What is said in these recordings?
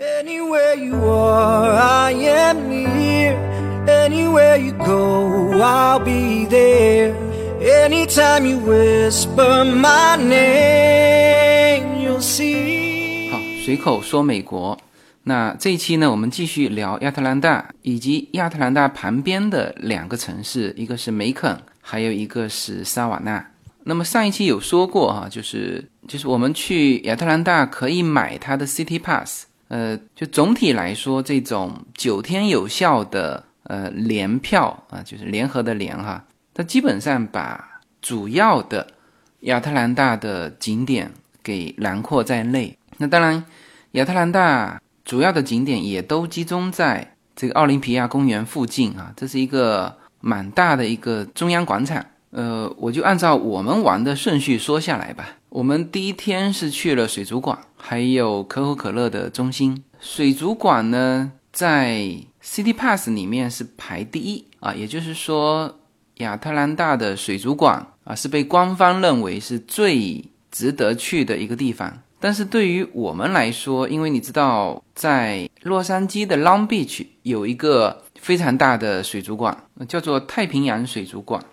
Anywhere you are, I am near. Anywhere you go, I'll be there. Anytime you whisper my name, you'll see. 好，随口说美国。那这一期呢，我们继续聊亚特兰大以及亚特兰大旁边的两个城市，一个是梅肯，还有一个是萨瓦纳。那么上一期有说过哈，就是就是我们去亚特兰大可以买它的 City Pass，呃，就总体来说，这种九天有效的呃联票啊，就是联合的联哈，它基本上把主要的亚特兰大的景点给囊括在内。那当然，亚特兰大。主要的景点也都集中在这个奥林匹亚公园附近啊，这是一个蛮大的一个中央广场。呃，我就按照我们玩的顺序说下来吧。我们第一天是去了水族馆，还有可口可乐的中心。水族馆呢，在 City Pass 里面是排第一啊，也就是说，亚特兰大的水族馆啊，是被官方认为是最值得去的一个地方。但是对于我们来说，因为你知道，在洛杉矶的 Long Beach 有一个非常大的水族馆，叫做太平洋水族馆。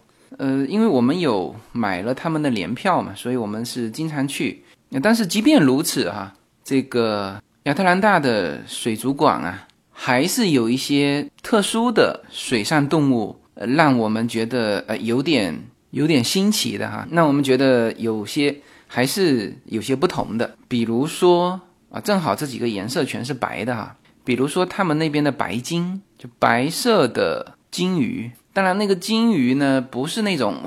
呃，因为我们有买了他们的联票嘛，所以我们是经常去。但是即便如此哈，这个亚特兰大的水族馆啊，还是有一些特殊的水上动物，呃，让我们觉得呃有点有点新奇的哈。那我们觉得有些。还是有些不同的，比如说啊，正好这几个颜色全是白的哈。比如说他们那边的白鲸，就白色的鲸鱼。当然，那个鲸鱼呢，不是那种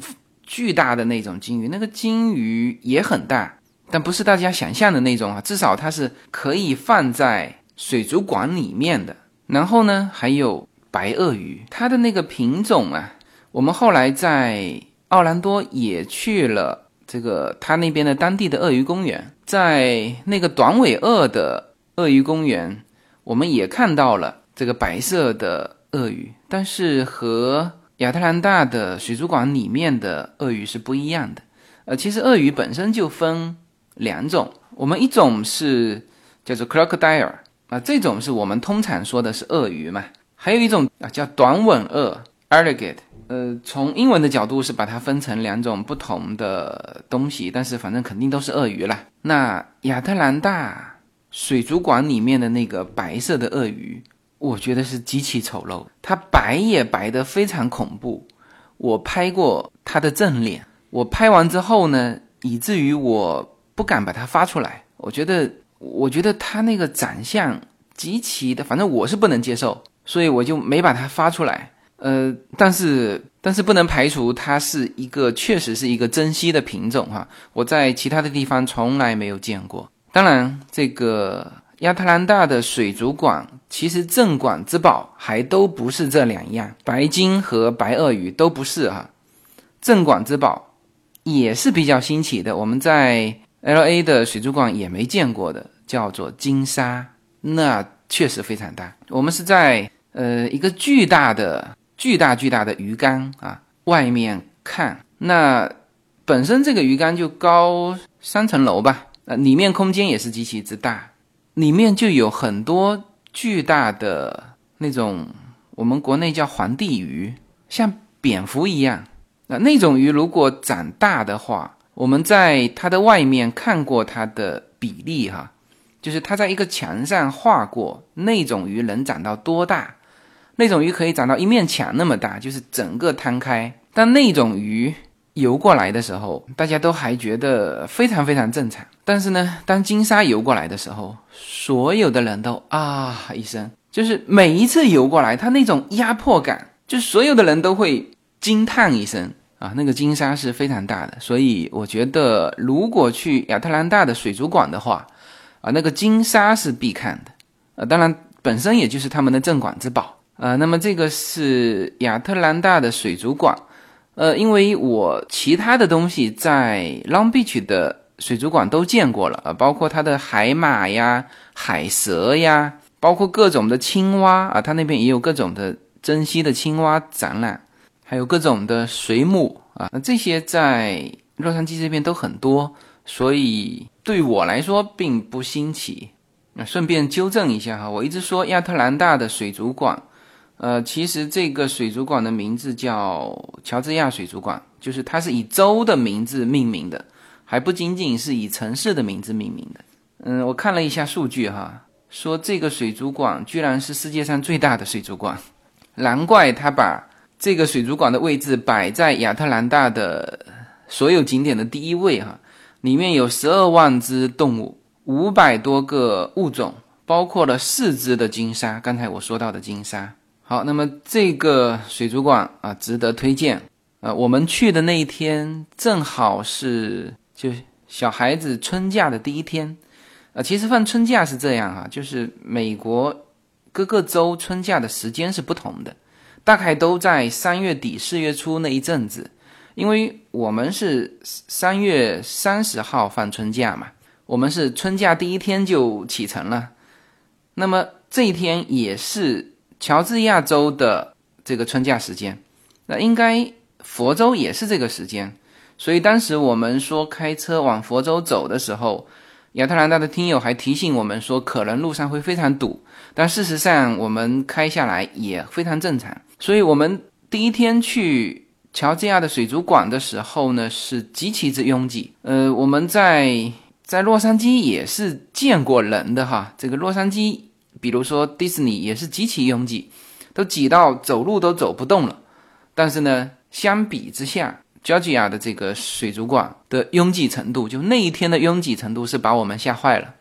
巨大的那种鲸鱼，那个鲸鱼也很大，但不是大家想象的那种啊。至少它是可以放在水族馆里面的。然后呢，还有白鳄鱼，它的那个品种啊，我们后来在奥兰多也去了。这个他那边的当地的鳄鱼公园，在那个短尾鳄的鳄鱼公园，我们也看到了这个白色的鳄鱼，但是和亚特兰大的水族馆里面的鳄鱼是不一样的。呃，其实鳄鱼本身就分两种，我们一种是叫做 crocodile 啊，这种是我们通常说的是鳄鱼嘛，还有一种啊叫短吻鳄 alligator。呃，从英文的角度是把它分成两种不同的东西，但是反正肯定都是鳄鱼啦。那亚特兰大水族馆里面的那个白色的鳄鱼，我觉得是极其丑陋，它白也白得非常恐怖。我拍过它的正脸，我拍完之后呢，以至于我不敢把它发出来。我觉得，我觉得它那个长相极其的，反正我是不能接受，所以我就没把它发出来。呃，但是但是不能排除它是一个确实是一个珍稀的品种哈，我在其他的地方从来没有见过。当然，这个亚特兰大的水族馆其实镇馆之宝还都不是这两样，白鲸和白鳄鱼都不是哈。镇馆之宝也是比较新奇的，我们在 L A 的水族馆也没见过的，叫做金鲨，那确实非常大。我们是在呃一个巨大的。巨大巨大的鱼缸啊，外面看那本身这个鱼缸就高三层楼吧，呃，里面空间也是极其之大，里面就有很多巨大的那种我们国内叫皇帝鱼，像蝙蝠一样，那那种鱼如果长大的话，我们在它的外面看过它的比例哈，就是它在一个墙上画过那种鱼能长到多大。那种鱼可以长到一面墙那么大，就是整个摊开。但那种鱼游过来的时候，大家都还觉得非常非常正常。但是呢，当金鲨游过来的时候，所有的人都啊一声，就是每一次游过来，它那种压迫感，就所有的人都会惊叹一声啊。那个金鲨是非常大的，所以我觉得如果去亚特兰大的水族馆的话，啊，那个金鲨是必看的。呃，当然本身也就是他们的镇馆之宝。呃，那么这个是亚特兰大的水族馆，呃，因为我其他的东西在 Long Beach 的水族馆都见过了，呃，包括它的海马呀、海蛇呀，包括各种的青蛙啊，它那边也有各种的珍稀的青蛙展览，还有各种的水母啊，那这些在洛杉矶这边都很多，所以对我来说并不新奇。那顺便纠正一下哈，我一直说亚特兰大的水族馆，呃，其实这个水族馆的名字叫乔治亚水族馆，就是它是以州的名字命名的，还不仅仅是以城市的名字命名的。嗯，我看了一下数据哈，说这个水族馆居然是世界上最大的水族馆，难怪他把这个水族馆的位置摆在亚特兰大的所有景点的第一位哈，里面有十二万只动物。五百多个物种，包括了四只的金鲨。刚才我说到的金鲨。好，那么这个水族馆啊，值得推荐。呃，我们去的那一天正好是就小孩子春假的第一天。呃，其实放春假是这样哈，就是美国各个州春假的时间是不同的，大概都在三月底四月初那一阵子。因为我们是三月三十号放春假嘛。我们是春假第一天就启程了，那么这一天也是乔治亚州的这个春假时间，那应该佛州也是这个时间，所以当时我们说开车往佛州走的时候，亚特兰大的听友还提醒我们说可能路上会非常堵，但事实上我们开下来也非常正常，所以我们第一天去乔治亚的水族馆的时候呢是极其之拥挤，呃，我们在。在洛杉矶也是见过人的哈，这个洛杉矶，比如说迪士尼也是极其拥挤，都挤到走路都走不动了。但是呢，相比之下，Georgia 的这个水族馆的拥挤程度，就那一天的拥挤程度是把我们吓坏了，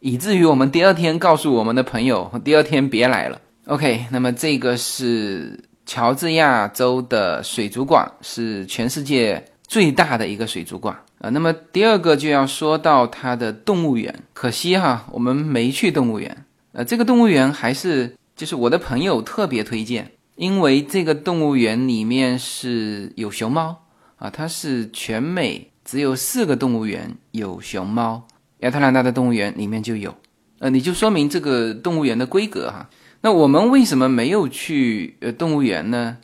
以至于我们第二天告诉我们的朋友，第二天别来了。OK，那么这个是乔治亚州的水族馆，是全世界最大的一个水族馆。啊，那么第二个就要说到它的动物园，可惜哈，我们没去动物园。呃，这个动物园还是就是我的朋友特别推荐，因为这个动物园里面是有熊猫啊，它是全美只有四个动物园有熊猫，亚特兰大的动物园里面就有。呃，你就说明这个动物园的规格哈。那我们为什么没有去呃动物园呢？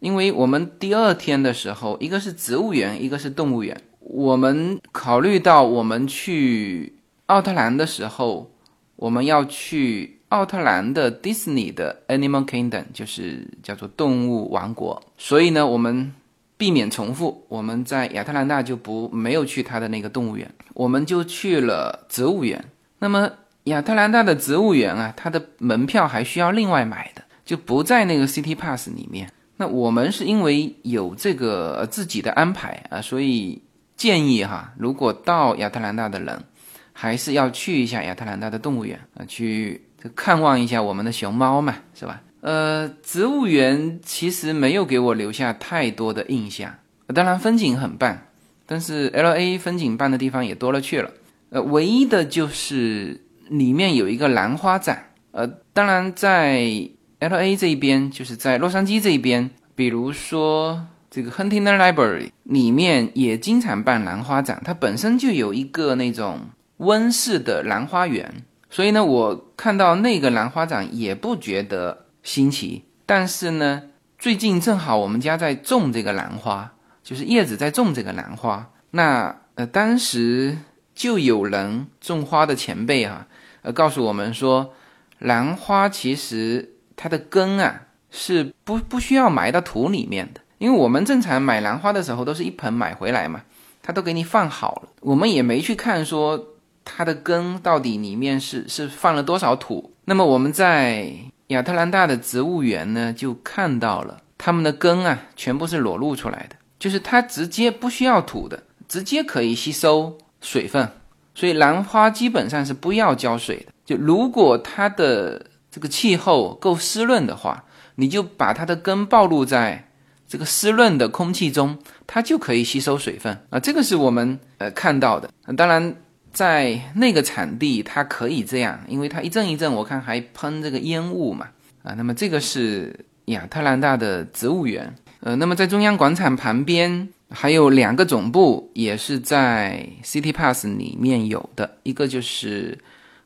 因为我们第二天的时候，一个是植物园，一个是动物园。我们考虑到我们去奥特兰的时候，我们要去奥特兰的迪士尼的 Animal Kingdom，就是叫做动物王国。所以呢，我们避免重复，我们在亚特兰大就不没有去它的那个动物园，我们就去了植物园。那么亚特兰大的植物园啊，它的门票还需要另外买的，就不在那个 City Pass 里面。那我们是因为有这个自己的安排啊，所以。建议哈，如果到亚特兰大的人，还是要去一下亚特兰大的动物园啊，去看望一下我们的熊猫嘛，是吧？呃，植物园其实没有给我留下太多的印象，当然风景很棒，但是 L A 风景棒的地方也多了去了。呃，唯一的就是里面有一个兰花展，呃，当然在 L A 这一边，就是在洛杉矶这一边，比如说。这个 Huntington Library 里面也经常办兰花展，它本身就有一个那种温室的兰花园，所以呢，我看到那个兰花展也不觉得新奇。但是呢，最近正好我们家在种这个兰花，就是叶子在种这个兰花。那呃，当时就有人种花的前辈哈，呃，告诉我们说，兰花其实它的根啊是不不需要埋到土里面的。因为我们正常买兰花的时候都是一盆买回来嘛，它都给你放好了，我们也没去看说它的根到底里面是是放了多少土。那么我们在亚特兰大的植物园呢，就看到了它们的根啊，全部是裸露出来的，就是它直接不需要土的，直接可以吸收水分，所以兰花基本上是不要浇水的。就如果它的这个气候够湿润的话，你就把它的根暴露在。这个湿润的空气中，它就可以吸收水分啊，这个是我们呃看到的。当然，在那个产地它可以这样，因为它一阵一阵，我看还喷这个烟雾嘛啊。那么这个是亚特兰大的植物园，呃，那么在中央广场旁边还有两个总部，也是在 City Pass 里面有的，一个就是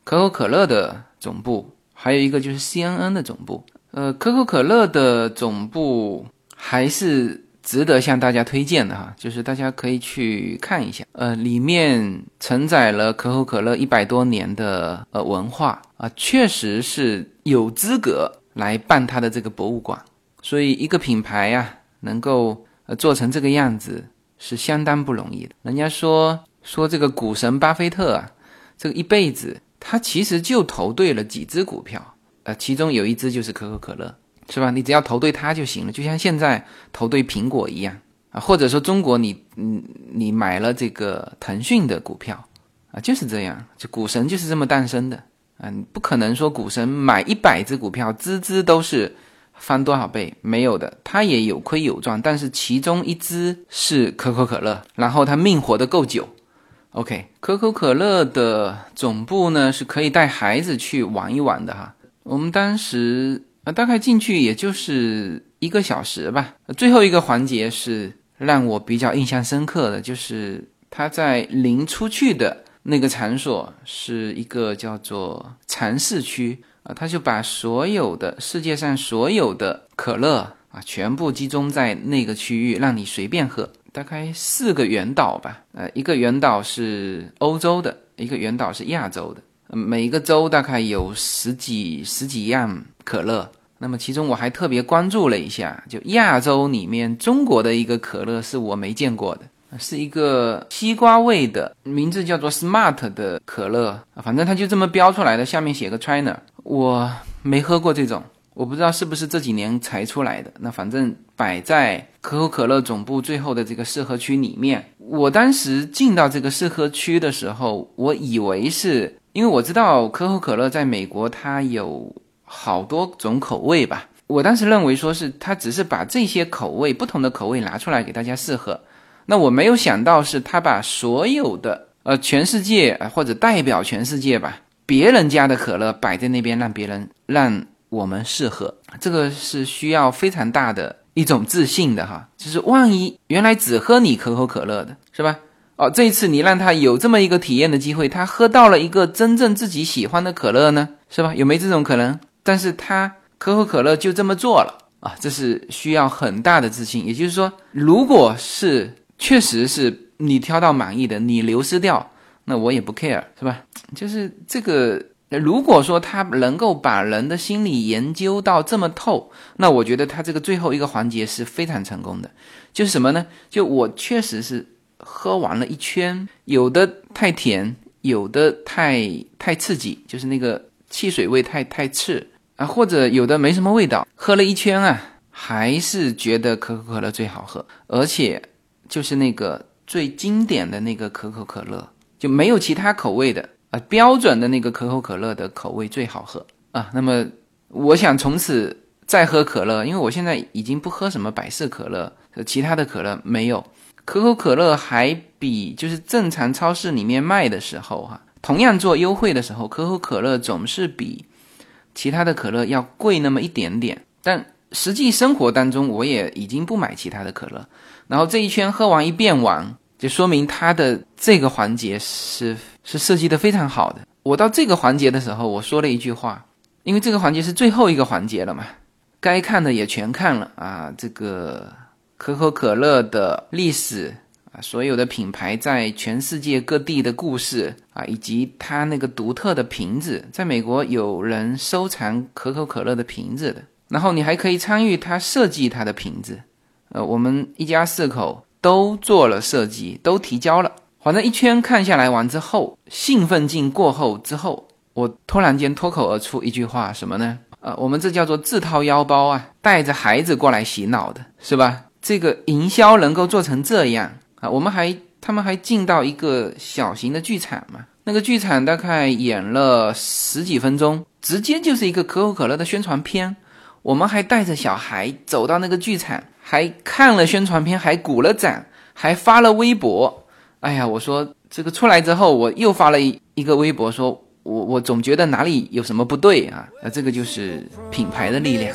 可口可乐的总部，还有一个就是 CNN 的总部。呃，可口可乐的总部。还是值得向大家推荐的哈，就是大家可以去看一下。呃，里面承载了可口可乐一百多年的呃文化啊，确实是有资格来办它的这个博物馆。所以一个品牌呀，能够呃做成这个样子是相当不容易的。人家说说这个股神巴菲特啊，这个一辈子他其实就投对了几只股票，呃，其中有一只就是可口可乐。是吧？你只要投对它就行了，就像现在投对苹果一样啊，或者说中国你嗯你买了这个腾讯的股票啊，就是这样，就股神就是这么诞生的啊，你不可能说股神买一百只股票，只只都是翻多少倍，没有的，它也有亏有赚，但是其中一只是可口可乐，然后它命活得够久。OK，可口可乐的总部呢是可以带孩子去玩一玩的哈，我们当时。大概进去也就是一个小时吧。最后一个环节是让我比较印象深刻的，就是他在临出去的那个场所是一个叫做尝试区啊，他就把所有的世界上所有的可乐啊全部集中在那个区域，让你随便喝。大概四个圆岛吧，呃，一个圆岛是欧洲的，一个圆岛是亚洲的。每一个州大概有十几十几样可乐，那么其中我还特别关注了一下，就亚洲里面中国的一个可乐是我没见过的，是一个西瓜味的，名字叫做 Smart 的可乐，反正它就这么标出来的，下面写个 China，我没喝过这种。我不知道是不是这几年才出来的，那反正摆在可口可乐总部最后的这个试喝区里面。我当时进到这个试喝区的时候，我以为是因为我知道可口可乐在美国它有好多种口味吧，我当时认为说是他只是把这些口味不同的口味拿出来给大家试喝。那我没有想到是他把所有的呃全世界或者代表全世界吧别人家的可乐摆在那边让别人让。我们试喝这个是需要非常大的一种自信的哈，就是万一原来只喝你可口可乐的是吧？哦，这一次你让他有这么一个体验的机会，他喝到了一个真正自己喜欢的可乐呢，是吧？有没这种可能？但是他可口可乐就这么做了啊，这是需要很大的自信。也就是说，如果是确实是你挑到满意的，你流失掉，那我也不 care，是吧？就是这个。如果说他能够把人的心理研究到这么透，那我觉得他这个最后一个环节是非常成功的。就是什么呢？就我确实是喝完了一圈，有的太甜，有的太太刺激，就是那个汽水味太太刺啊，或者有的没什么味道。喝了一圈啊，还是觉得可口可乐最好喝，而且就是那个最经典的那个可口可乐，就没有其他口味的。啊，标准的那个可口可乐的口味最好喝啊。那么，我想从此再喝可乐，因为我现在已经不喝什么百事可乐，其他的可乐没有。可口可乐还比就是正常超市里面卖的时候，哈，同样做优惠的时候，可口可乐总是比其他的可乐要贵那么一点点。但实际生活当中，我也已经不买其他的可乐。然后这一圈喝完一遍完。就说明它的这个环节是是设计的非常好的。我到这个环节的时候，我说了一句话，因为这个环节是最后一个环节了嘛，该看的也全看了啊。这个可口可乐的历史，所有的品牌在全世界各地的故事啊，以及它那个独特的瓶子，在美国有人收藏可口可乐的瓶子的，然后你还可以参与它设计它的瓶子。呃，我们一家四口。都做了设计，都提交了。反正一圈看下来完之后，兴奋劲过后之后，我突然间脱口而出一句话，什么呢？呃，我们这叫做自掏腰包啊，带着孩子过来洗脑的，是吧？这个营销能够做成这样啊，我们还他们还进到一个小型的剧场嘛？那个剧场大概演了十几分钟，直接就是一个可口可乐的宣传片。我们还带着小孩走到那个剧场。还看了宣传片，还鼓了掌，还发了微博。哎呀，我说这个出来之后，我又发了一一个微博，说我我总觉得哪里有什么不对啊。那这个就是品牌的力量。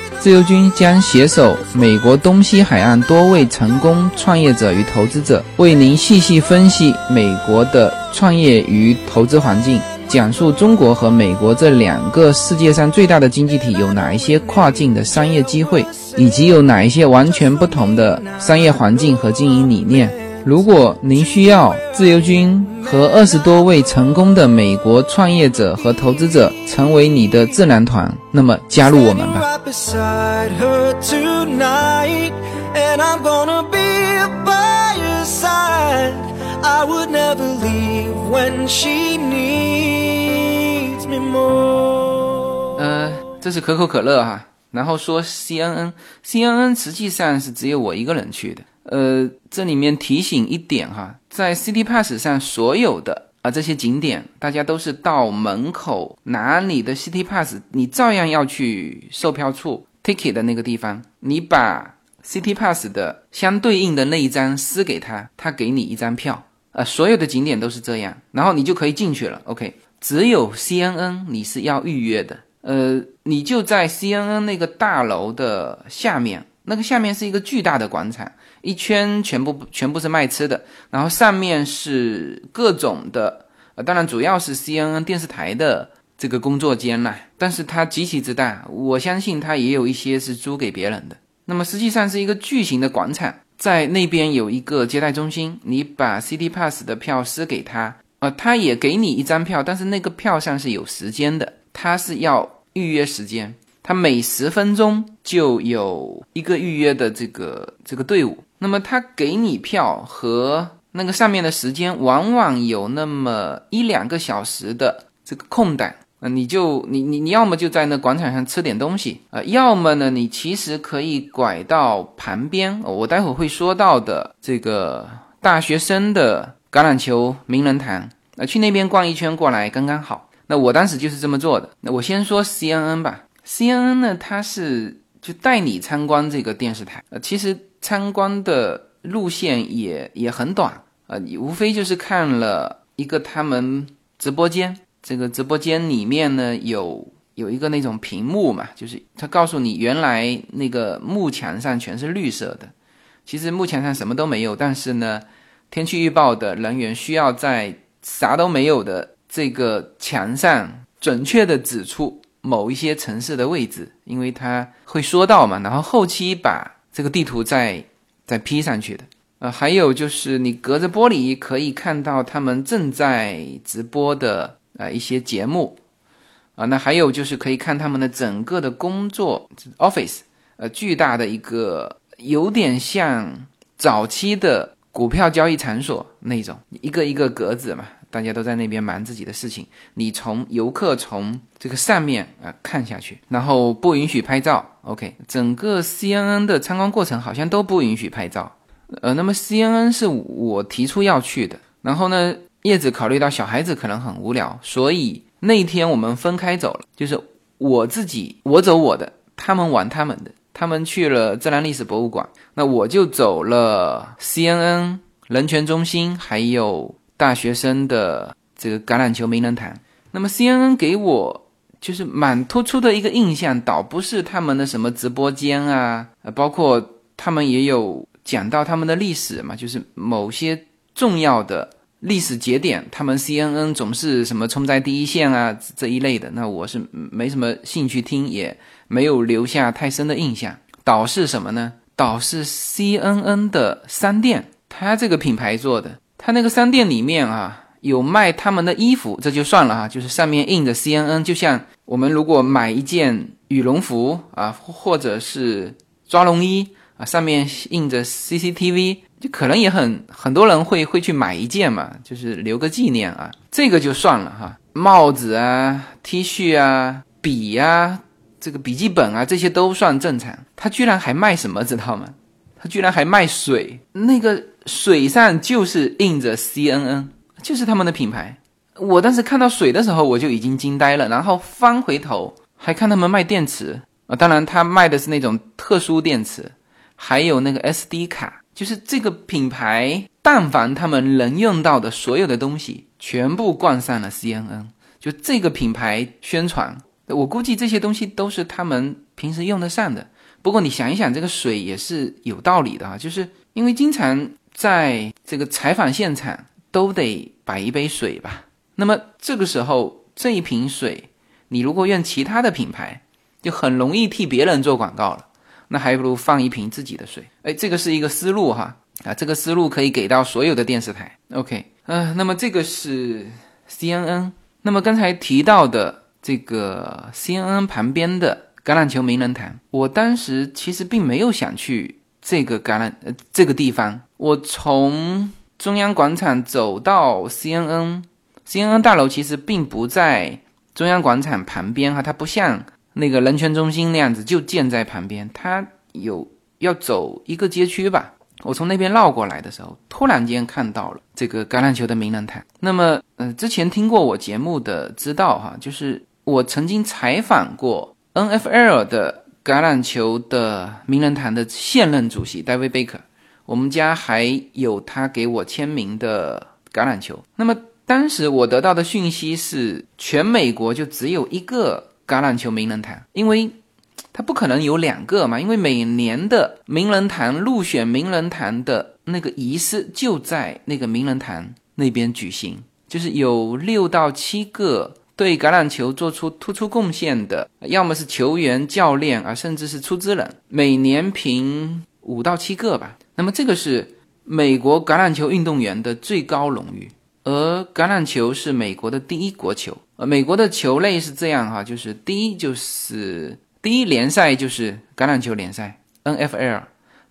自由军将携手美国东西海岸多位成功创业者与投资者，为您细细分析美国的创业与投资环境，讲述中国和美国这两个世界上最大的经济体有哪一些跨境的商业机会，以及有哪一些完全不同的商业环境和经营理念。如果您需要自由军和二十多位成功的美国创业者和投资者成为你的智囊团，那么加入我们吧。呃，这是可口可乐哈，然后说 CNN，CNN 实际上是只有我一个人去的。呃，这里面提醒一点哈，在 City Pass 上所有的啊这些景点，大家都是到门口拿你的 City Pass，你照样要去售票处 ticket 的那个地方，你把 City Pass 的相对应的那一张撕给他，他给你一张票。呃，所有的景点都是这样，然后你就可以进去了。OK，只有 CNN 你是要预约的。呃，你就在 CNN 那个大楼的下面，那个下面是一个巨大的广场。一圈全部全部是卖吃的，然后上面是各种的，呃，当然主要是 CNN 电视台的这个工作间啦，但是它极其之大，我相信它也有一些是租给别人的。那么实际上是一个巨型的广场，在那边有一个接待中心，你把 City Pass 的票撕给他，呃，他也给你一张票，但是那个票上是有时间的，他是要预约时间，他每十分钟就有一个预约的这个这个队伍。那么他给你票和那个上面的时间，往往有那么一两个小时的这个空档啊，你就你你你要么就在那广场上吃点东西啊，要么呢你其实可以拐到旁边，我待会儿会说到的这个大学生的橄榄球名人堂啊，去那边逛一圈过来刚刚好。那我当时就是这么做的。那我先说 CNN 吧，CNN 呢它是就带你参观这个电视台，呃，其实。参观的路线也也很短呃，你无非就是看了一个他们直播间，这个直播间里面呢有有一个那种屏幕嘛，就是他告诉你原来那个幕墙上全是绿色的，其实幕墙上什么都没有，但是呢，天气预报的人员需要在啥都没有的这个墙上准确的指出某一些城市的位置，因为他会说到嘛，然后后期把。这个地图再再 P 上去的，呃，还有就是你隔着玻璃可以看到他们正在直播的呃一些节目，啊，那还有就是可以看他们的整个的工作 office，呃，巨大的一个有点像早期的股票交易场所那种，一个一个格子嘛。大家都在那边忙自己的事情，你从游客从这个上面啊看下去，然后不允许拍照。OK，整个 CNN 的参观过程好像都不允许拍照。呃，那么 CNN 是我提出要去的，然后呢，叶子考虑到小孩子可能很无聊，所以那天我们分开走了，就是我自己我走我的，他们玩他们的，他们去了自然历史博物馆，那我就走了 CNN 人权中心，还有。大学生的这个橄榄球名人堂，那么 CNN 给我就是蛮突出的一个印象，倒不是他们的什么直播间啊，呃，包括他们也有讲到他们的历史嘛，就是某些重要的历史节点，他们 CNN 总是什么冲在第一线啊这一类的，那我是没什么兴趣听，也没有留下太深的印象。倒是什么呢？倒是 CNN 的商店，它这个品牌做的。他那个商店里面啊，有卖他们的衣服，这就算了哈，就是上面印着 CNN，就像我们如果买一件羽绒服啊，或者是抓绒衣啊，上面印着 CCTV，就可能也很很多人会会去买一件嘛，就是留个纪念啊，这个就算了哈。帽子啊、T 恤啊、笔呀、这个笔记本啊，这些都算正常。他居然还卖什么，知道吗？他居然还卖水，那个。水上就是印着 CNN，就是他们的品牌。我当时看到水的时候，我就已经惊呆了。然后翻回头还看他们卖电池，啊，当然他卖的是那种特殊电池，还有那个 SD 卡，就是这个品牌，但凡他们能用到的所有的东西，全部冠上了 CNN，就这个品牌宣传，我估计这些东西都是他们平时用得上的。不过你想一想，这个水也是有道理的啊，就是因为经常在这个采访现场都得摆一杯水吧，那么这个时候这一瓶水，你如果用其他的品牌。就很容易替别人做广告了，那还不如放一瓶自己的水。哎，这个是一个思路哈，啊，这个思路可以给到所有的电视台。OK，嗯，那么这个是 CNN。那么刚才提到的这个 CNN 旁边的橄榄球名人堂，我当时其实并没有想去这个橄榄呃这个地方。我从中央广场走到 CNN，CNN 大楼其实并不在中央广场旁边哈，它不像。那个人权中心那样子就建在旁边，它有要走一个街区吧。我从那边绕过来的时候，突然间看到了这个橄榄球的名人堂。那么，呃，之前听过我节目的知道哈，就是我曾经采访过 NFL 的橄榄球的名人堂的现任主席 David Baker，我们家还有他给我签名的橄榄球。那么当时我得到的讯息是，全美国就只有一个。橄榄球名人堂，因为它不可能有两个嘛，因为每年的名人堂入选名人堂的那个仪式就在那个名人堂那边举行，就是有六到七个对橄榄球做出突出贡献的，要么是球员、教练啊，甚至是出资人，每年评五到七个吧。那么这个是美国橄榄球运动员的最高荣誉。而橄榄球是美国的第一国球，呃，美国的球类是这样哈，就是第一就是第一联赛就是橄榄球联赛 NFL，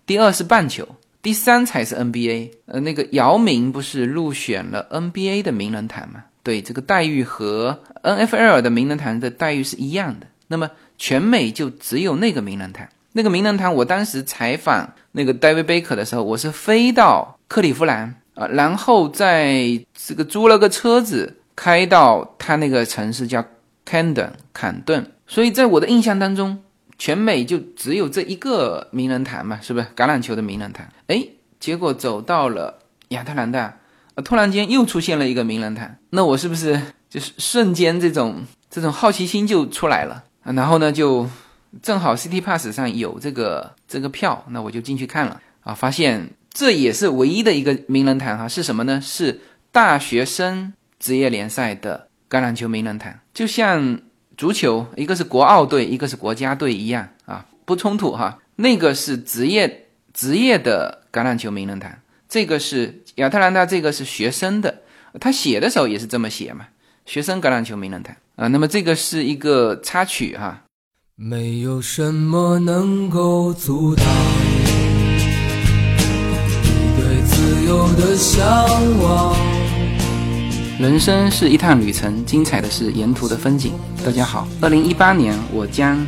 第二是棒球，第三才是 NBA。呃，那个姚明不是入选了 NBA 的名人堂吗？对，这个待遇和 NFL 的名人堂的待遇是一样的。那么全美就只有那个名人堂，那个名人堂，我当时采访那个 David Baker 的时候，我是飞到克利夫兰。啊，然后在这个租了个车子开到他那个城市叫 Candon 坎顿，所以在我的印象当中，全美就只有这一个名人堂嘛，是不是橄榄球的名人堂？哎，结果走到了亚特兰大，啊突然间又出现了一个名人堂，那我是不是就是瞬间这种这种好奇心就出来了？啊，然后呢，就正好 City Pass 上有这个这个票，那我就进去看了啊，发现。这也是唯一的一个名人堂哈，是什么呢？是大学生职业联赛的橄榄球名人堂，就像足球，一个是国奥队，一个是国家队一样啊，不冲突哈。那个是职业职业的橄榄球名人堂，这个是亚特兰大，这个是学生的，他写的时候也是这么写嘛，学生橄榄球名人堂啊。那么这个是一个插曲哈。没有什么能够阻挡你对自由。的向往。人生是一趟旅程，精彩的是沿途的风景。大家好，二零一八年我将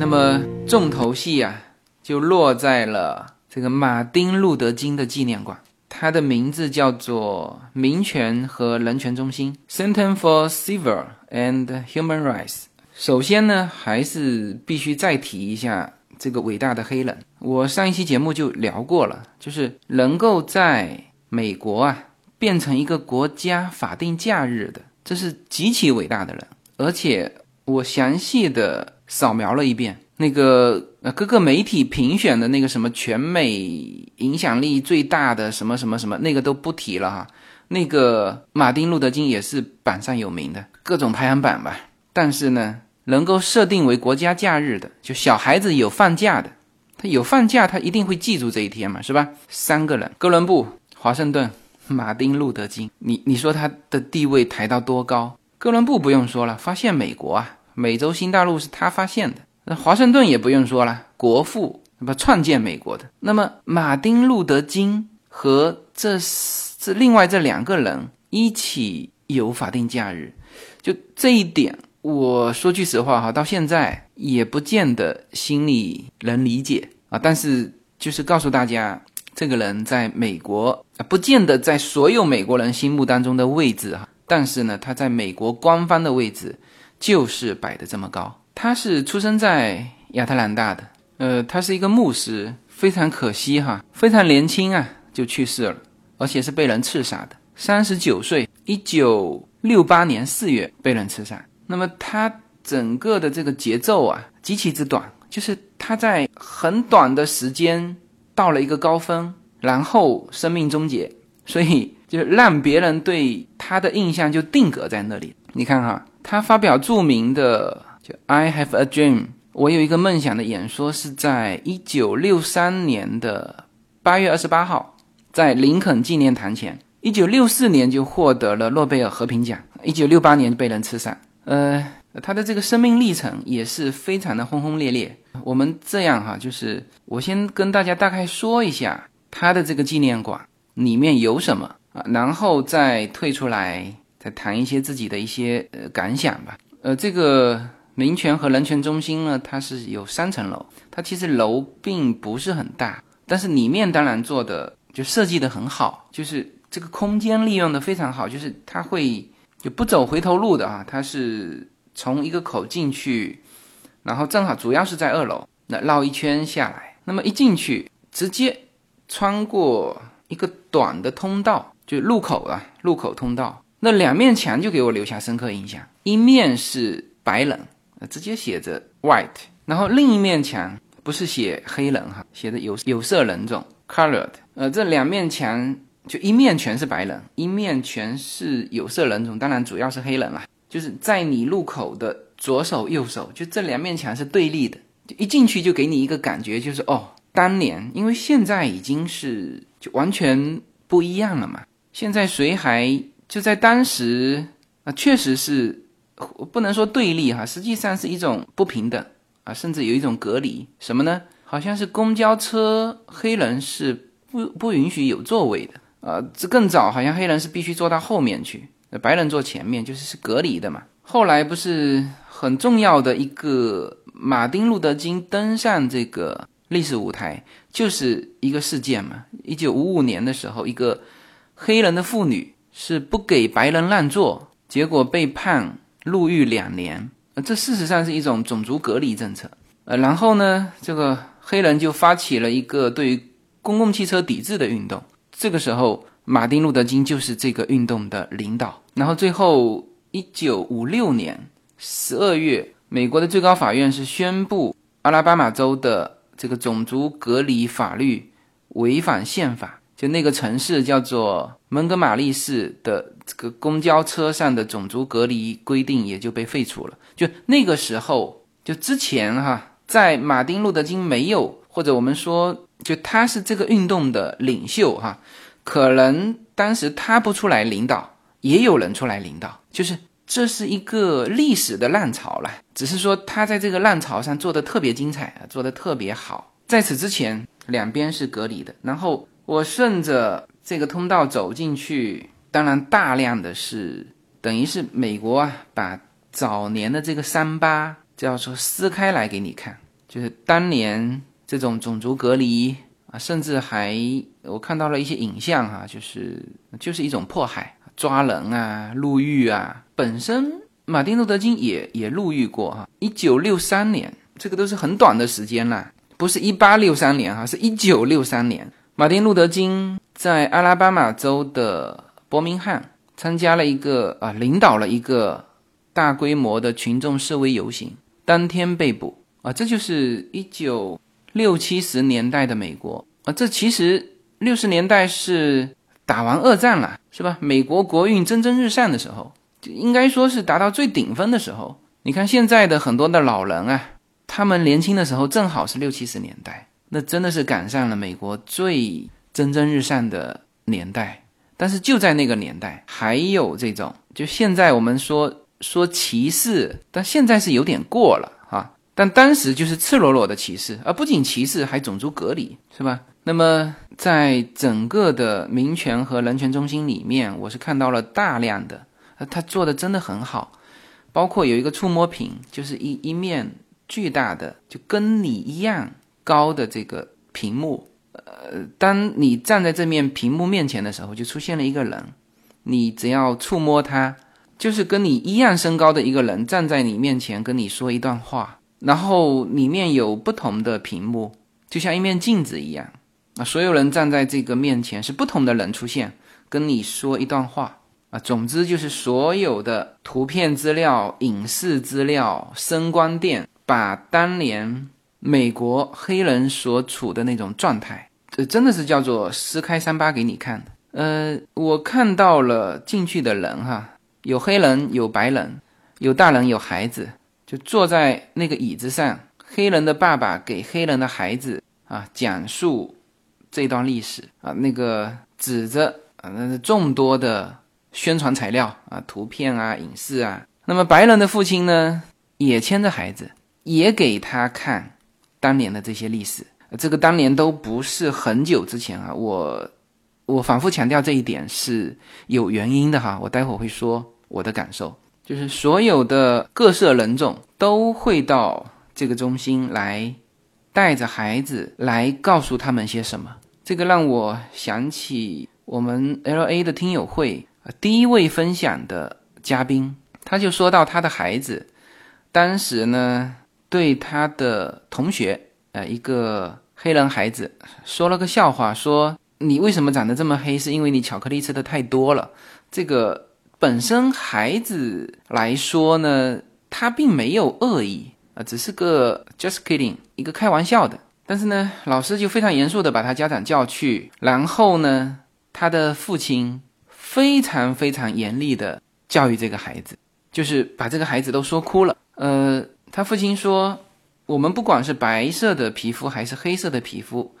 那么重头戏啊，就落在了这个马丁·路德·金的纪念馆，它的名字叫做民权和人权中心 （Center for Civil and Human Rights）。首先呢，还是必须再提一下这个伟大的黑人。我上一期节目就聊过了，就是能够在美国啊变成一个国家法定假日的，这是极其伟大的人，而且我详细的。扫描了一遍那个呃各个媒体评选的那个什么全美影响力最大的什么什么什么那个都不提了哈，那个马丁路德金也是榜上有名的，各种排行榜吧。但是呢，能够设定为国家假日的，就小孩子有放假的，他有放假，他一定会记住这一天嘛，是吧？三个人：哥伦布、华盛顿、马丁·路德·金。你你说他的地位抬到多高？哥伦布不用说了，发现美国啊，美洲新大陆是他发现的。那华盛顿也不用说了，国父那么创建美国的。那么马丁·路德·金和这这另外这两个人一起有法定假日，就这一点。我说句实话哈，到现在也不见得心里能理解啊。但是就是告诉大家，这个人在美国啊，不见得在所有美国人心目当中的位置哈。但是呢，他在美国官方的位置就是摆的这么高。他是出生在亚特兰大的，呃，他是一个牧师，非常可惜哈，非常年轻啊就去世了，而且是被人刺杀的，三十九岁，一九六八年四月被人刺杀。那么他整个的这个节奏啊极其之短，就是他在很短的时间到了一个高峰，然后生命终结，所以就让别人对他的印象就定格在那里。你看哈，他发表著名的就 "I have a dream"，我有一个梦想的演说是在一九六三年的八月二十八号，在林肯纪念堂前。一九六四年就获得了诺贝尔和平奖，一九六八年被人刺杀。呃，他的这个生命历程也是非常的轰轰烈烈。我们这样哈，就是我先跟大家大概说一下他的这个纪念馆里面有什么啊，然后再退出来谈一些自己的一些呃感想吧。呃，这个民权和人权中心呢，它是有三层楼，它其实楼并不是很大，但是里面当然做的就设计的很好，就是这个空间利用的非常好，就是它会。就不走回头路的啊，它是从一个口进去，然后正好主要是在二楼，那绕一圈下来，那么一进去直接穿过一个短的通道，就入口啊，入口通道，那两面墙就给我留下深刻印象，一面是白人，直接写着 white，然后另一面墙不是写黑人哈，写的有有色人种 colored，呃，这两面墙。就一面全是白人，一面全是有色人种，当然主要是黑人啦。就是在你入口的左手、右手，就这两面墙是对立的。就一进去就给你一个感觉，就是哦，当年，因为现在已经是就完全不一样了嘛。现在谁还就在当时啊，确实是不能说对立哈，实际上是一种不平等啊，甚至有一种隔离。什么呢？好像是公交车黑人是不不允许有座位的。啊，这更早，好像黑人是必须坐到后面去，白人坐前面，就是是隔离的嘛。后来不是很重要的一个马丁路德金登上这个历史舞台，就是一个事件嘛。一九五五年的时候，一个黑人的妇女是不给白人让座，结果被判入狱两年。呃，这事实上是一种种族隔离政策。呃，然后呢，这个黑人就发起了一个对于公共汽车抵制的运动。这个时候，马丁·路德·金就是这个运动的领导。然后最后，一九五六年十二月，美国的最高法院是宣布阿拉巴马州的这个种族隔离法律违反宪法。就那个城市叫做蒙哥马利市的这个公交车上的种族隔离规定也就被废除了。就那个时候，就之前哈，在马丁·路德·金没有，或者我们说。就他是这个运动的领袖哈，可能当时他不出来领导，也有人出来领导，就是这是一个历史的浪潮了。只是说他在这个浪潮上做的特别精彩，做的特别好。在此之前，两边是隔离的。然后我顺着这个通道走进去，当然大量的是等于是美国啊，把早年的这个伤疤叫做撕开来给你看，就是当年。这种种族隔离啊，甚至还我看到了一些影像哈，就是就是一种迫害、抓人啊、入狱啊。本身马丁路德金也也入狱过哈，一九六三年，这个都是很短的时间了，不是一八六三年哈，是一九六三年，马丁路德金在阿拉巴马州的伯明翰参加了一个啊，领导了一个大规模的群众示威游行，当天被捕啊，这就是一九。六七十年代的美国啊，这其实六十年代是打完二战了，是吧？美国国运蒸蒸日上的时候，就应该说是达到最顶峰的时候。你看现在的很多的老人啊，他们年轻的时候正好是六七十年代，那真的是赶上了美国最蒸蒸日上的年代。但是就在那个年代，还有这种，就现在我们说说歧视，但现在是有点过了啊。但当时就是赤裸裸的歧视，而不仅歧视，还种族隔离，是吧？那么在整个的民权和人权中心里面，我是看到了大量的，他做的真的很好。包括有一个触摸屏，就是一一面巨大的，就跟你一样高的这个屏幕。呃，当你站在这面屏幕面前的时候，就出现了一个人，你只要触摸它，就是跟你一样身高的一个人站在你面前跟你说一段话。然后里面有不同的屏幕，就像一面镜子一样。啊，所有人站在这个面前是不同的人出现，跟你说一段话。啊，总之就是所有的图片资料、影视资料、声光电，把当年美国黑人所处的那种状态，这真的是叫做撕开伤疤给你看。呃，我看到了进去的人哈，有黑人，有白人，有大人，有孩子，就坐在那个椅子上。黑人的爸爸给黑人的孩子啊讲述这段历史啊，那个指着啊，那是众多的。宣传材料啊，图片啊，影视啊。那么白人的父亲呢，也牵着孩子，也给他看当年的这些历史。这个当年都不是很久之前啊，我我反复强调这一点是有原因的哈。我待会儿会说我的感受，就是所有的各色人种都会到这个中心来，带着孩子来告诉他们些什么。这个让我想起我们 L A 的听友会。第一位分享的嘉宾，他就说到他的孩子，当时呢对他的同学，呃，一个黑人孩子说了个笑话，说你为什么长得这么黑？是因为你巧克力吃的太多了。这个本身孩子来说呢，他并没有恶意啊，只是个 just kidding，一个开玩笑的。但是呢，老师就非常严肃的把他家长叫去，然后呢，他的父亲。非常非常严厉的教育这个孩子，就是把这个孩子都说哭了。呃，他父亲说：“我们不管是白色的皮肤还是黑色的皮肤，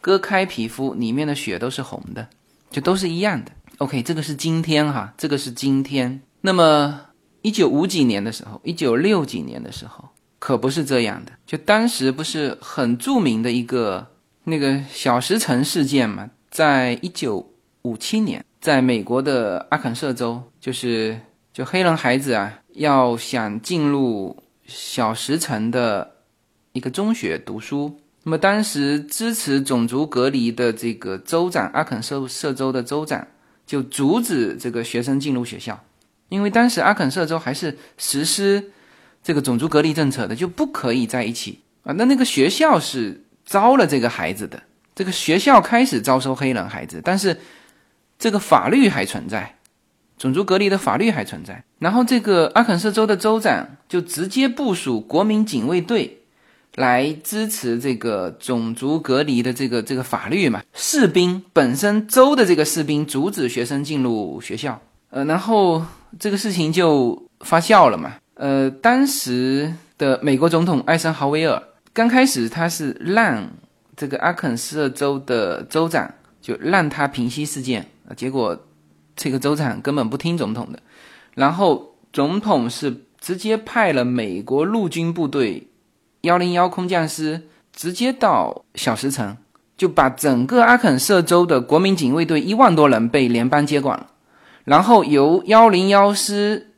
割开皮肤里面的血都是红的，就都是一样的。” OK，这个是今天哈，这个是今天。那么一九五几年的时候，一九六几年的时候，可不是这样的。就当时不是很著名的一个那个小石城事件嘛，在一九五七年。在美国的阿肯色州，就是就黑人孩子啊，要想进入小石城的一个中学读书，那么当时支持种族隔离的这个州长，阿肯色色州的州长就阻止这个学生进入学校，因为当时阿肯色州还是实施这个种族隔离政策的，就不可以在一起啊。那那个学校是招了这个孩子的，这个学校开始招收黑人孩子，但是。这个法律还存在，种族隔离的法律还存在。然后这个阿肯色州的州长就直接部署国民警卫队来支持这个种族隔离的这个这个法律嘛。士兵本身州的这个士兵阻止学生进入学校，呃，然后这个事情就发酵了嘛。呃，当时的美国总统艾森豪威尔刚开始他是让这个阿肯色州的州长就让他平息事件。结果这个州长根本不听总统的，然后总统是直接派了美国陆军部队幺零幺空降师直接到小石城，就把整个阿肯色州的国民警卫队一万多人被联邦接管了，然后由幺零幺师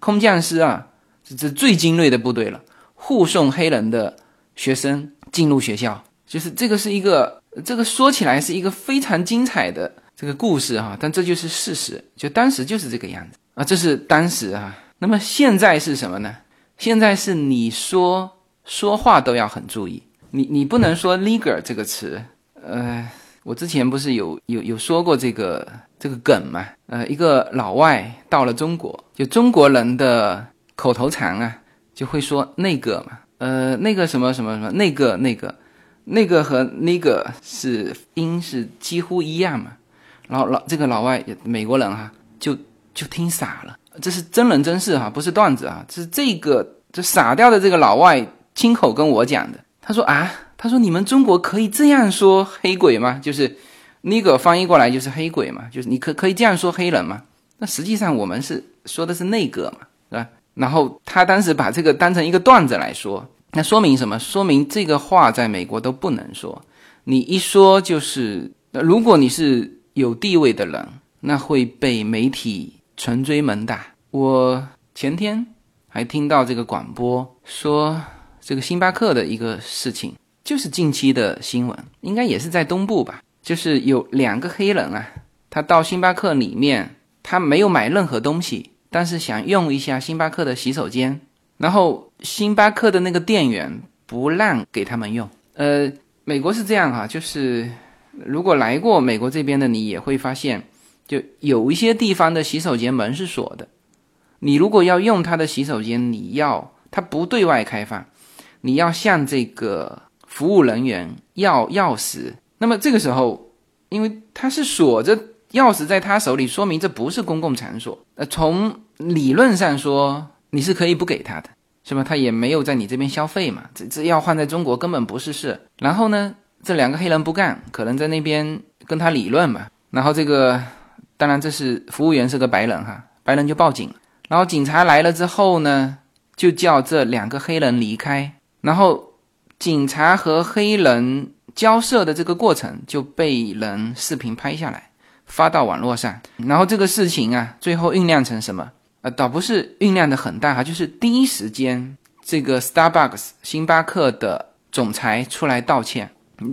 空降师啊，这这最精锐的部队了，护送黑人的学生进入学校，就是这个是一个，这个说起来是一个非常精彩的。这个故事哈，但这就是事实，就当时就是这个样子啊，这是当时啊。那么现在是什么呢？现在是你说说话都要很注意，你你不能说 “legal” 这个词。呃，我之前不是有有有说过这个这个梗嘛？呃，一个老外到了中国，就中国人的口头禅啊，就会说那个嘛，呃，那个什么什么什么，那个那个那个和那个是音是几乎一样嘛。然后老这个老外美国人哈，就就听傻了，这是真人真事哈，不是段子啊，是这个这傻掉的这个老外亲口跟我讲的。他说啊，他说你们中国可以这样说黑鬼吗？就是那个翻译过来就是黑鬼嘛，就是你可可以这样说黑人吗？那实际上我们是说的是那个嘛，是吧？然后他当时把这个当成一个段子来说，那说明什么？说明这个话在美国都不能说，你一说就是，如果你是有地位的人，那会被媒体。穷追猛打。我前天还听到这个广播说，这个星巴克的一个事情，就是近期的新闻，应该也是在东部吧。就是有两个黑人啊，他到星巴克里面，他没有买任何东西，但是想用一下星巴克的洗手间，然后星巴克的那个店员不让给他们用。呃，美国是这样哈，就是如果来过美国这边的，你也会发现。就有一些地方的洗手间门是锁的，你如果要用他的洗手间，你要他不对外开放，你要向这个服务人员要钥匙。那么这个时候，因为他是锁着钥匙在他手里，说明这不是公共场所。呃，从理论上说，你是可以不给他的，是吧？他也没有在你这边消费嘛。这这要换在中国根本不是事。然后呢，这两个黑人不干，可能在那边跟他理论嘛。然后这个。当然，这是服务员是个白人哈，白人就报警，然后警察来了之后呢，就叫这两个黑人离开，然后警察和黑人交涉的这个过程就被人视频拍下来，发到网络上，然后这个事情啊，最后酝酿成什么？呃，倒不是酝酿的很大哈，就是第一时间这个 Starbucks 星巴克的总裁出来道歉。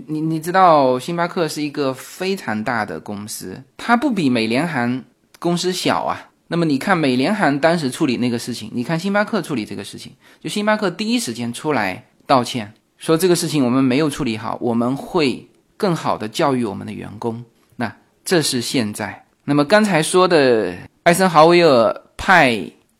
你你知道，星巴克是一个非常大的公司，它不比美联航公司小啊。那么你看美联航当时处理那个事情，你看星巴克处理这个事情，就星巴克第一时间出来道歉，说这个事情我们没有处理好，我们会更好的教育我们的员工。那这是现在。那么刚才说的艾森豪威尔派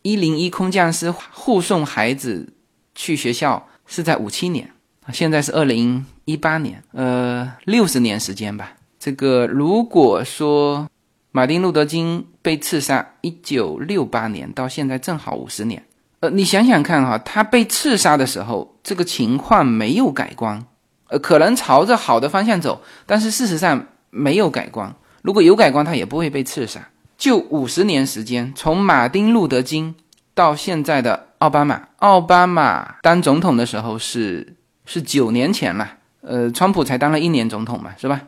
一零一空降师护送孩子去学校，是在五七年。现在是二零一八年，呃，六十年时间吧。这个如果说马丁路德金被刺杀，一九六八年到现在正好五十年。呃，你想想看哈，他被刺杀的时候，这个情况没有改观，呃，可能朝着好的方向走，但是事实上没有改观。如果有改观，他也不会被刺杀。就五十年时间，从马丁路德金到现在的奥巴马，奥巴马当总统的时候是。是九年前了，呃，川普才当了一年总统嘛，是吧？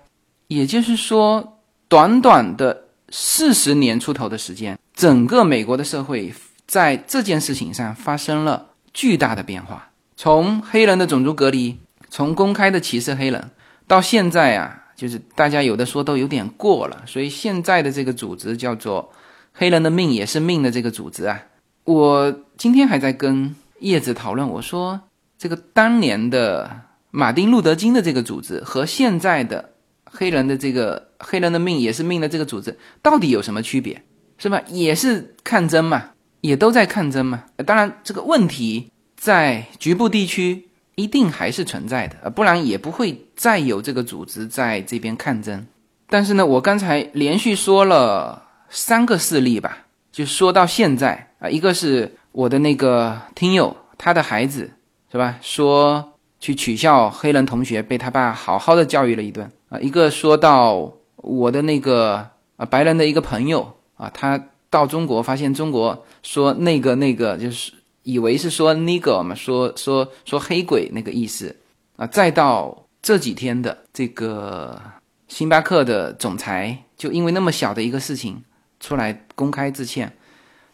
也就是说，短短的四十年出头的时间，整个美国的社会在这件事情上发生了巨大的变化。从黑人的种族隔离，从公开的歧视黑人，到现在啊，就是大家有的说都有点过了。所以现在的这个组织叫做“黑人的命也是命”的这个组织啊，我今天还在跟叶子讨论，我说。这个当年的马丁路德金的这个组织和现在的黑人的这个黑人的命也是命的这个组织到底有什么区别？是吧？也是抗争嘛，也都在抗争嘛。当然，这个问题在局部地区一定还是存在的，不然也不会再有这个组织在这边抗争。但是呢，我刚才连续说了三个事例吧，就说到现在啊，一个是我的那个听友，他的孩子。是吧？说去取笑黑人同学，被他爸好好的教育了一顿啊。一个说到我的那个啊白人的一个朋友啊，他到中国发现中国说那个那个就是以为是说 nigger 嘛，说说说黑鬼那个意思啊。再到这几天的这个星巴克的总裁，就因为那么小的一个事情出来公开致歉，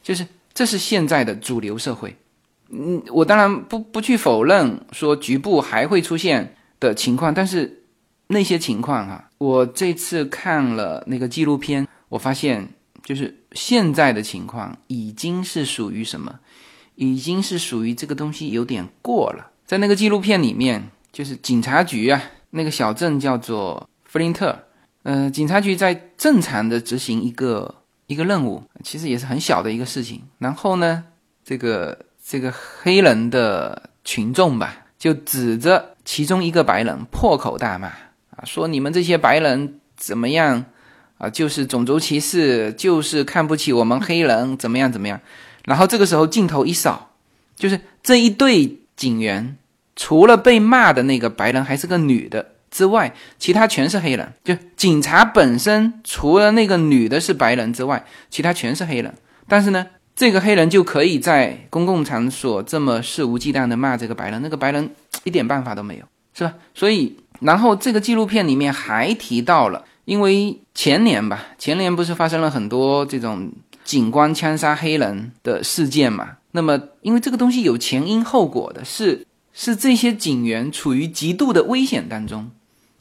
就是这是现在的主流社会。嗯，我当然不不去否认说局部还会出现的情况，但是那些情况哈，我这次看了那个纪录片，我发现就是现在的情况已经是属于什么，已经是属于这个东西有点过了。在那个纪录片里面，就是警察局啊，那个小镇叫做弗林特，呃，警察局在正常的执行一个一个任务，其实也是很小的一个事情。然后呢，这个。这个黑人的群众吧，就指着其中一个白人破口大骂啊，说你们这些白人怎么样啊，就是种族歧视，就是看不起我们黑人，怎么样怎么样。然后这个时候镜头一扫，就是这一对警员，除了被骂的那个白人还是个女的之外，其他全是黑人。就警察本身，除了那个女的是白人之外，其他全是黑人。但是呢，这个黑人就可以在公共场所这么肆无忌惮的骂这个白人，那个白人一点办法都没有，是吧？所以，然后这个纪录片里面还提到了。因为前年吧，前年不是发生了很多这种警官枪杀黑人的事件嘛？那么，因为这个东西有前因后果的，是是这些警员处于极度的危险当中，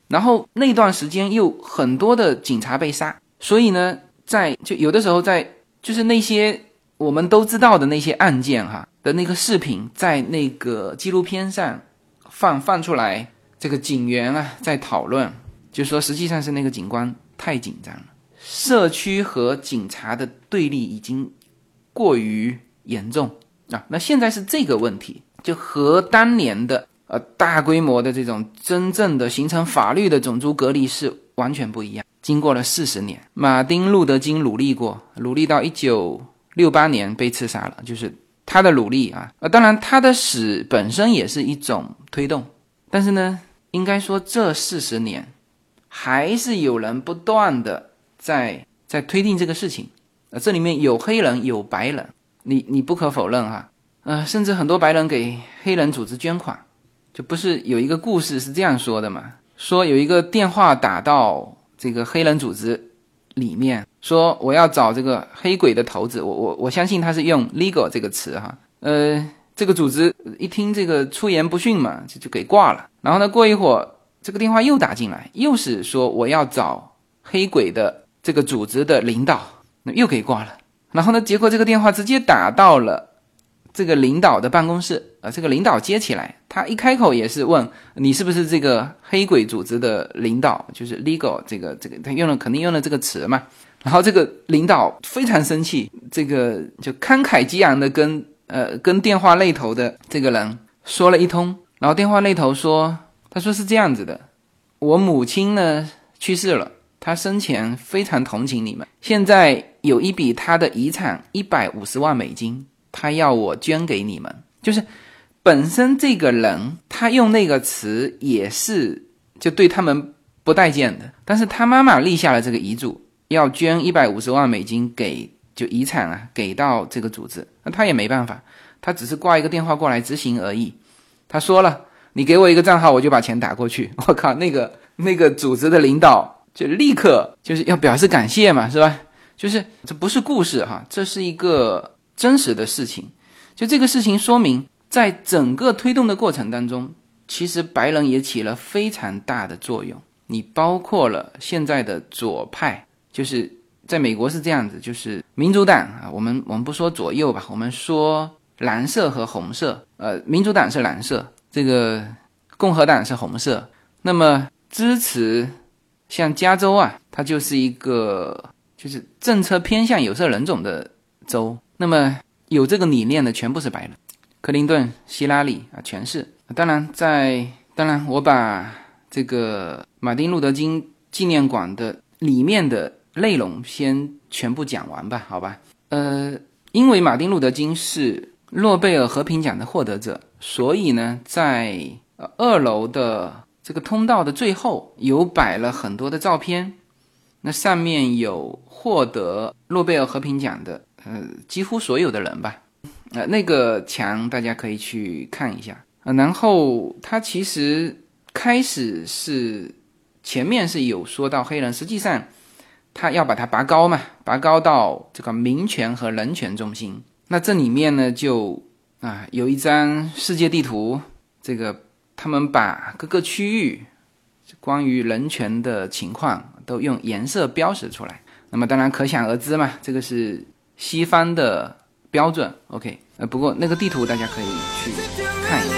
然后那段时间又很多的警察被杀，所以呢，在就有的时候在就是那些我们都知道的那些案件哈的那个视频，在那个纪录片上放放出来，这个警员啊在讨论。就说实际上是那个警官太紧张了，社区和警察的对立已经过于严重啊。那现在是这个问题，就和当年的呃大规模的这种真正的形成法律的种族隔离是完全不一样。经过了四十年，马丁·路德·金努力过，努力到一九六八年被刺杀了，就是他的努力啊。呃，当然他的死本身也是一种推动，但是呢，应该说这四十年。还是有人不断的在在推进这个事情，呃，这里面有黑人有白人，你你不可否认哈，呃，甚至很多白人给黑人组织捐款，就不是有一个故事是这样说的嘛？说有一个电话打到这个黑人组织里面，说我要找这个黑鬼的头子，我我我相信他是用 legal 这个词哈，呃，这个组织一听这个出言不逊嘛，就就给挂了，然后呢，过一会儿。这个电话又打进来，又是说我要找黑鬼的这个组织的领导，那又给挂了。然后呢，结果这个电话直接打到了这个领导的办公室，呃，这个领导接起来，他一开口也是问你是不是这个黑鬼组织的领导，就是 legal 这个这个，他用了肯定用了这个词嘛。然后这个领导非常生气，这个就慷慨激昂的跟呃跟电话那头的这个人说了一通，然后电话那头说。他说是这样子的，我母亲呢去世了，她生前非常同情你们，现在有一笔她的遗产一百五十万美金，她要我捐给你们。就是本身这个人他用那个词也是就对他们不待见的，但是他妈妈立下了这个遗嘱，要捐一百五十万美金给就遗产啊给到这个组织，那他也没办法，他只是挂一个电话过来执行而已。他说了。你给我一个账号，我就把钱打过去。我靠，那个那个组织的领导就立刻就是要表示感谢嘛，是吧？就是这不是故事哈，这是一个真实的事情。就这个事情说明，在整个推动的过程当中，其实白人也起了非常大的作用。你包括了现在的左派，就是在美国是这样子，就是民主党啊，我们我们不说左右吧，我们说蓝色和红色。呃，民主党是蓝色。这个共和党是红色，那么支持像加州啊，它就是一个就是政策偏向有色人种的州。那么有这个理念的全部是白人，克林顿、希拉里啊，全是。当然，在当然我把这个马丁路德金纪念馆的里面的内容先全部讲完吧，好吧？呃，因为马丁路德金是诺贝尔和平奖的获得者。所以呢，在二楼的这个通道的最后，有摆了很多的照片，那上面有获得诺贝尔和平奖的，呃，几乎所有的人吧，呃，那个墙大家可以去看一下呃。然后他其实开始是前面是有说到黑人，实际上他要把它拔高嘛，拔高到这个民权和人权中心。那这里面呢就。啊，有一张世界地图，这个他们把各个区域关于人权的情况都用颜色标识出来。那么当然可想而知嘛，这个是西方的标准。OK，呃，不过那个地图大家可以去看一下。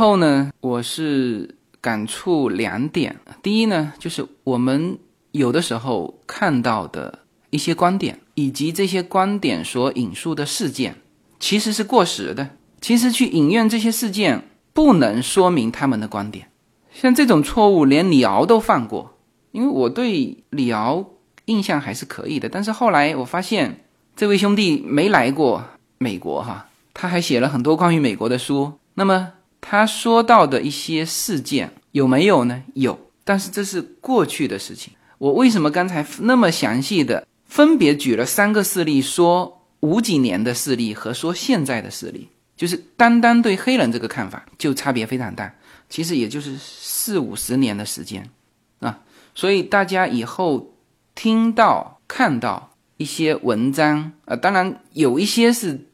后呢，我是感触两点。第一呢，就是我们有的时候看到的一些观点，以及这些观点所引述的事件，其实是过时的。其实去引用这些事件，不能说明他们的观点。像这种错误，连李敖都犯过。因为我对李敖印象还是可以的，但是后来我发现，这位兄弟没来过美国哈，他还写了很多关于美国的书。那么他说到的一些事件有没有呢？有，但是这是过去的事情。我为什么刚才那么详细的分别举了三个事例，说五几年的事例和说现在的事例，就是单单对黑人这个看法就差别非常大。其实也就是四五十年的时间啊，所以大家以后听到看到一些文章啊，当然有一些是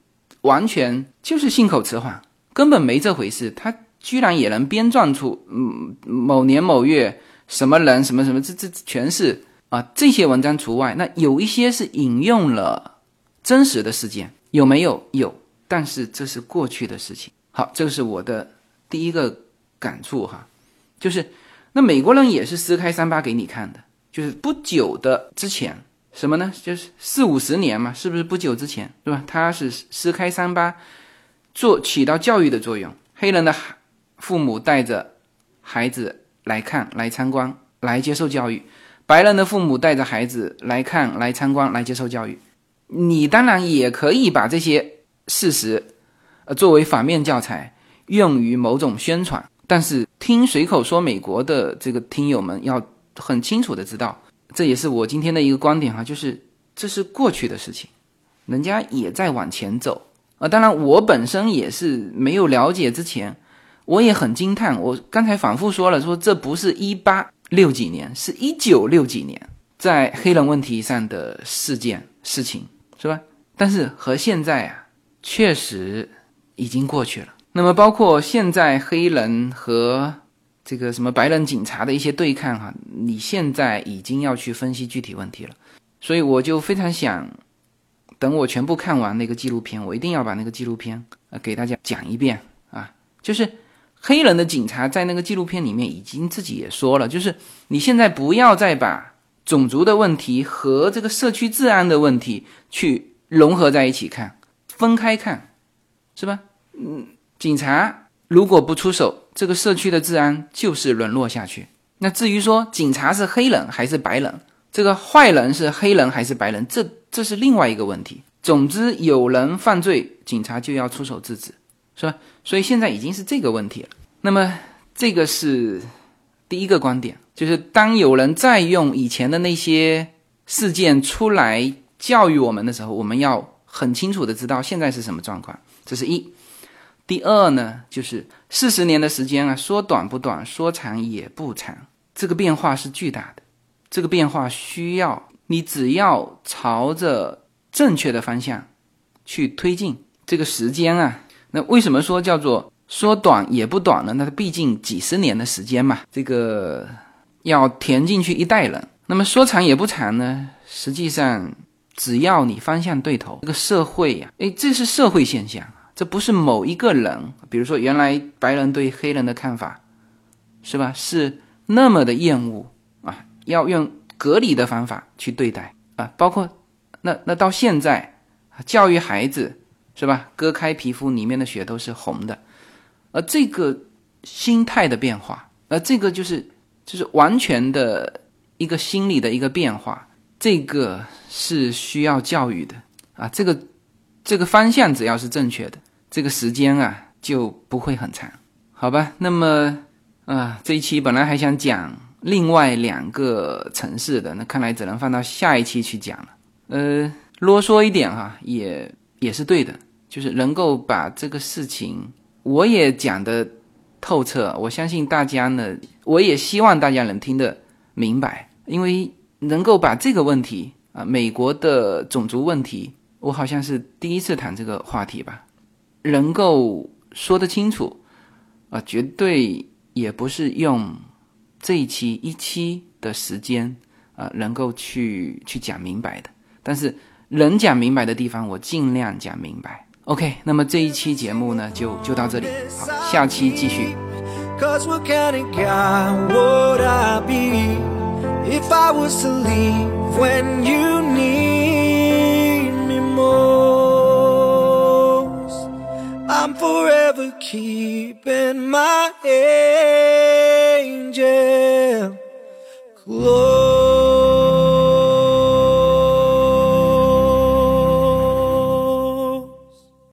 完全就是信口雌黄。根本没这回事，他居然也能编撰出，嗯，某年某月什么人什么什么，这这全是啊，这些文章除外。那有一些是引用了真实的事件，有没有？有，但是这是过去的事情。好，这个是我的第一个感触哈，就是那美国人也是撕开三八给你看的，就是不久的之前什么呢？就是四五十年嘛，是不是不久之前，对吧？他是撕开三八。做起到教育的作用。黑人的父母带着孩子来看、来参观、来接受教育；白人的父母带着孩子来看、来参观、来接受教育。你当然也可以把这些事实，呃，作为反面教材用于某种宣传。但是听随口说美国的这个听友们要很清楚的知道，这也是我今天的一个观点哈，就是这是过去的事情，人家也在往前走。啊，当然，我本身也是没有了解之前，我也很惊叹。我刚才反复说了，说这不是一八六几年，是一九六几年，在黑人问题上的事件事情，是吧？但是和现在啊，确实已经过去了。那么，包括现在黑人和这个什么白人警察的一些对抗，哈，你现在已经要去分析具体问题了。所以，我就非常想。等我全部看完那个纪录片，我一定要把那个纪录片呃给大家讲一遍啊！就是黑人的警察在那个纪录片里面已经自己也说了，就是你现在不要再把种族的问题和这个社区治安的问题去融合在一起看，分开看，是吧？嗯，警察如果不出手，这个社区的治安就是沦落下去。那至于说警察是黑人还是白人，这个坏人是黑人还是白人，这。这是另外一个问题。总之，有人犯罪，警察就要出手制止，是吧？所以现在已经是这个问题了。那么，这个是第一个观点，就是当有人再用以前的那些事件出来教育我们的时候，我们要很清楚的知道现在是什么状况。这是一。第二呢，就是四十年的时间啊，说短不短，说长也不长，这个变化是巨大的，这个变化需要。你只要朝着正确的方向去推进，这个时间啊，那为什么说叫做说短也不短呢？那它毕竟几十年的时间嘛，这个要填进去一代人。那么说长也不长呢？实际上，只要你方向对头，这个社会呀，诶，这是社会现象，这不是某一个人。比如说，原来白人对黑人的看法，是吧？是那么的厌恶，要用。隔离的方法去对待啊，包括那那到现在教育孩子是吧？割开皮肤里面的血都是红的，而这个心态的变化，而这个就是就是完全的一个心理的一个变化，这个是需要教育的啊。这个这个方向只要是正确的，这个时间啊就不会很长，好吧？那么啊，这一期本来还想讲。另外两个城市的那看来只能放到下一期去讲了。呃，啰嗦一点哈，也也是对的，就是能够把这个事情我也讲的透彻。我相信大家呢，我也希望大家能听得明白，因为能够把这个问题啊，美国的种族问题，我好像是第一次谈这个话题吧，能够说得清楚，啊，绝对也不是用这一期一期的时间啊能够去去讲明白的。但是能讲明白的地方我尽量讲明白。Ok 那么这一期节目呢就就到这里。好下期继续。If i was to leave when you need me more? I'm forever keeping my angel close.